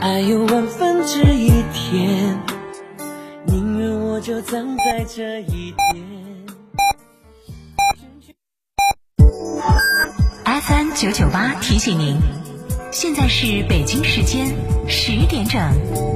爱有万分之一甜，宁愿我就葬在这一点。FM 九九八提醒您，现在是北京时间十点整。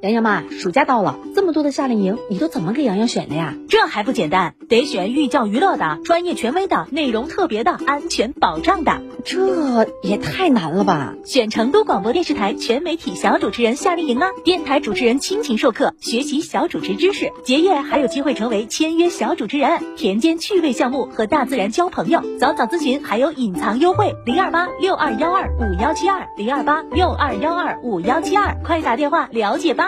洋洋妈，暑假到了，这么多的夏令营，你都怎么给洋洋选的呀？这还不简单，得选寓教于乐的、专业权威的、内容特别的、安全保障的。这也太难了吧！选成都广播电视台全媒体小主持人夏令营啊，电台主持人亲情授课，学习小主持知识，结业还有机会成为签约小主持人，田间趣味项目和大自然交朋友。早早咨询还有隐藏优惠，零二八六二幺二五幺七二零二八六二幺二五幺七二，快打电话了解吧。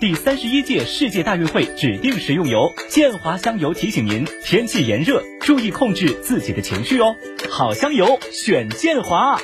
第三十一届世界大运会指定食用油建华香油提醒您：天气炎热，注意控制自己的情绪哦。好香油选建华。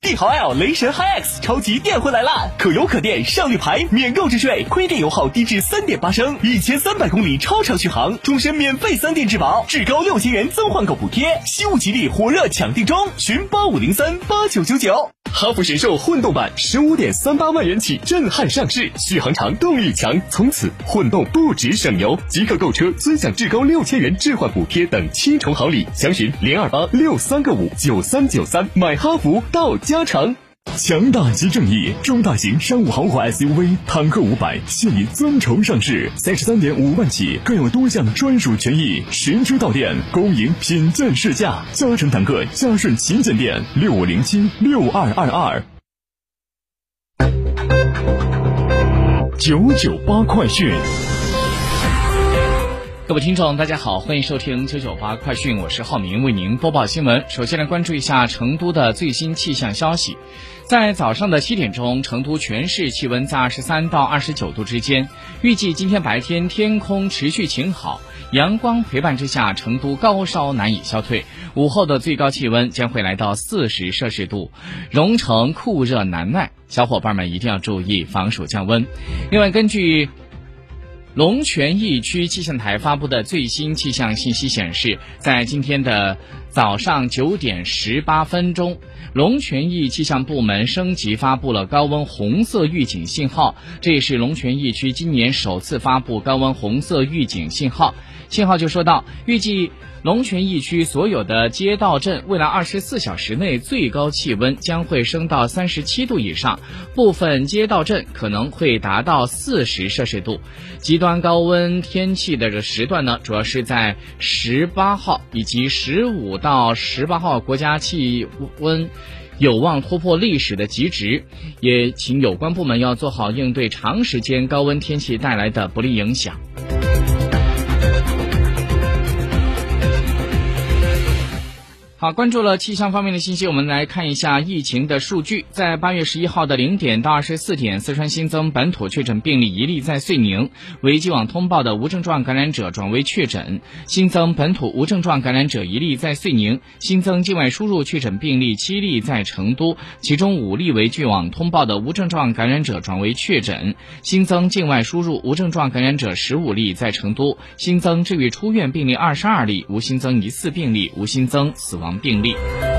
帝豪 L 雷神 HiX 超级电混来啦！可油可电，上绿牌，免购置税，亏电油耗低至三点八升，一千三百公里超长续航，终身免费三电质保，至高六千元增换购补贴，西物吉利火热抢订中，寻八五零三八九九九。哈弗神兽混动版十五点三八万元起震撼上市，续航长，动力强，从此混动不止省油，即刻购车尊享至高六千元置换补贴等七重好礼，详询零二八六三个五九三九三，买哈弗到家城。强大即正义，中大型商务豪华 SUV 坦克五百现已尊崇上市，三十三点五万起，更有多项专属权益，实车到店，恭迎品鉴试驾。嘉诚坦克嘉顺旗舰店六五零七六二二二。九九八快讯。各位听众，大家好，欢迎收听九九八快讯，我是浩明，为您播报新闻。首先来关注一下成都的最新气象消息。在早上的七点钟，成都全市气温在二十三到二十九度之间。预计今天白天天空持续晴好，阳光陪伴之下，成都高烧难以消退。午后的最高气温将会来到四十摄氏度，蓉城酷热难耐，小伙伴们一定要注意防暑降温。另外，根据龙泉驿区气象台发布的最新气象信息显示，在今天的早上九点十八分钟，龙泉驿气象部门升级发布了高温红色预警信号，这也是龙泉驿区今年首次发布高温红色预警信号。信号就说到，预计龙泉驿区所有的街道镇未来二十四小时内最高气温将会升到三十七度以上，部分街道镇可能会达到四十摄氏度。极端高温天气的这时段呢，主要是在十八号以及十五到十八号国家气温。有望突破历史的极值，也请有关部门要做好应对长时间高温天气带来的不利影响。好，关注了气象方面的信息，我们来看一下疫情的数据。在八月十一号的零点到二十四点，四川新增本土确诊病例一例在遂宁，为既往通报的无症状感染者转为确诊；新增本土无症状感染者一例在遂宁，新增境外输入确诊病例七例在成都，其中五例为据网通报的无症状感染者转为确诊；新增境外输入无症状感染者十五例在成都，新增治愈出院病例二十二例，无新增疑似病例，无新增死亡。病例。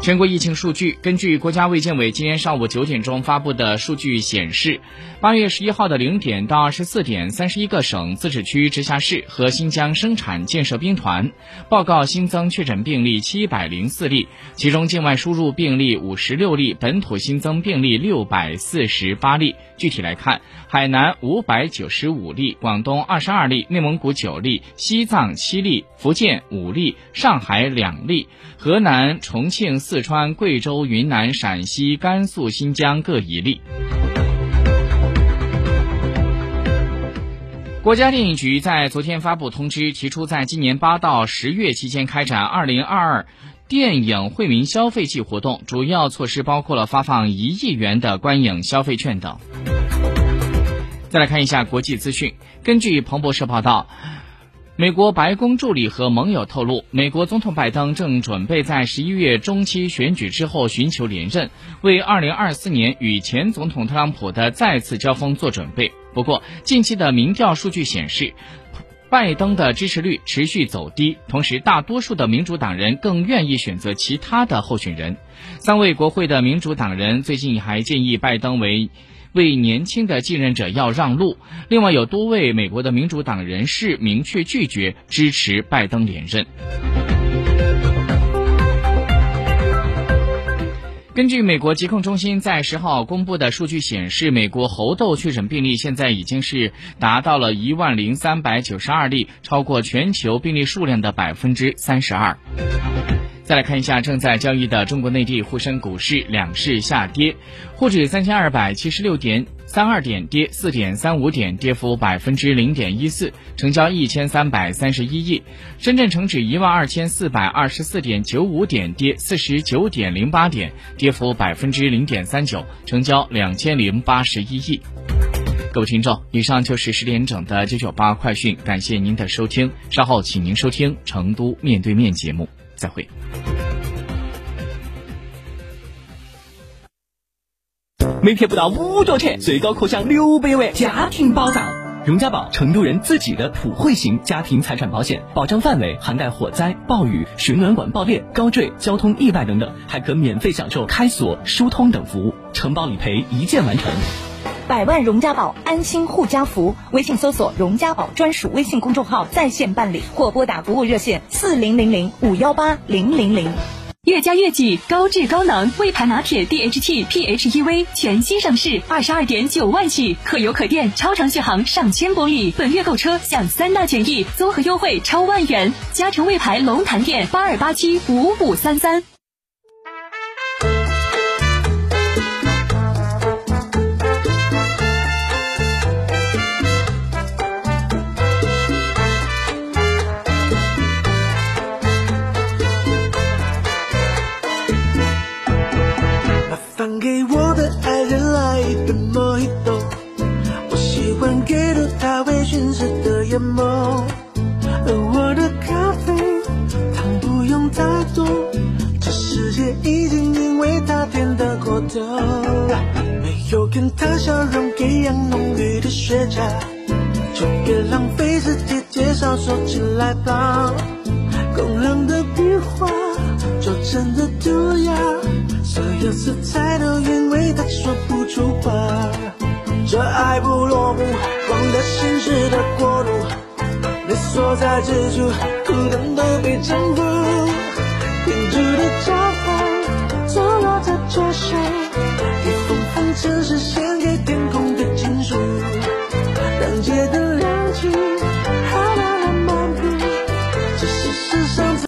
全国疫情数据，根据国家卫健委今天上午九点钟发布的数据显示，八月十一号的零点到二十四点，三十一个省、自治区、直辖市和新疆生产建设兵团报告新增确诊病例七百零四例，其中境外输入病例五十六例，本土新增病例六百四十八例。具体来看，海南五百九十五例，广东二十二例，内蒙古九例，西藏七例，福建五例，上海两例，河南、重庆。四川、贵州、云南、陕西、甘肃、新疆各一例。国家电影局在昨天发布通知，提出在今年八到十月期间开展“二零二二电影惠民消费季”活动，主要措施包括了发放一亿元的观影消费券等。再来看一下国际资讯，根据彭博社报道。美国白宫助理和盟友透露，美国总统拜登正准备在十一月中期选举之后寻求连任，为二零二四年与前总统特朗普的再次交锋做准备。不过，近期的民调数据显示，拜登的支持率持续走低，同时大多数的民主党人更愿意选择其他的候选人。三位国会的民主党人最近还建议拜登为。为年轻的继任者要让路。另外，有多位美国的民主党人士明确拒绝支持拜登连任。根据美国疾控中心在十号公布的数据显示，美国猴痘确诊病例现在已经是达到了一万零三百九十二例，超过全球病例数量的百分之三十二。再来看一下正在交易的中国内地沪深股市，两市下跌，沪指三千二百七十六点三二点跌四点三五点，跌幅百分之零点一四，成交一千三百三十一亿；深圳成指一万二千四百二十四点九五点跌四十九点零八点，跌幅百分之零点三九，成交两千零八十一亿。各位听众，以上就是十点整的九九八快讯，感谢您的收听，稍后请您收听成都面对面节目。再会。每天不到五角钱，最高可享六百万家庭保障。荣家宝，成都人自己的普惠型家庭财产保险，保障范围涵盖火灾、暴雨、水暖管爆裂、高坠、交通意外等等，还可免费享受开锁、疏通等服务，承保理赔一键完成。百万荣家宝，安心护家福。微信搜索“荣家宝”专属微信公众号，在线办理或拨打服务热线四零零零五幺八零零零。越加越挤，高质高能，魏牌拿铁 DHT PHEV 全新上市，二十二点九万起，可油可电，超长续航上千公里。本月购车享三大权益，综合优惠超万元。嘉诚魏牌龙潭店八二八七五五三三。还给了他微醺时的眼眸。而我的咖啡糖不用太多，这世界已经因为他甜得过头。没有跟他笑容一样浓郁的雪茄，就别浪费时间介绍，说起来吧。工人的笔画，拙真的涂鸦。所有色彩都因为他说不出话，这爱不落幕，光的现实的国度，你所在之处，孤单都被征服，停住的脚步，错落在桌上，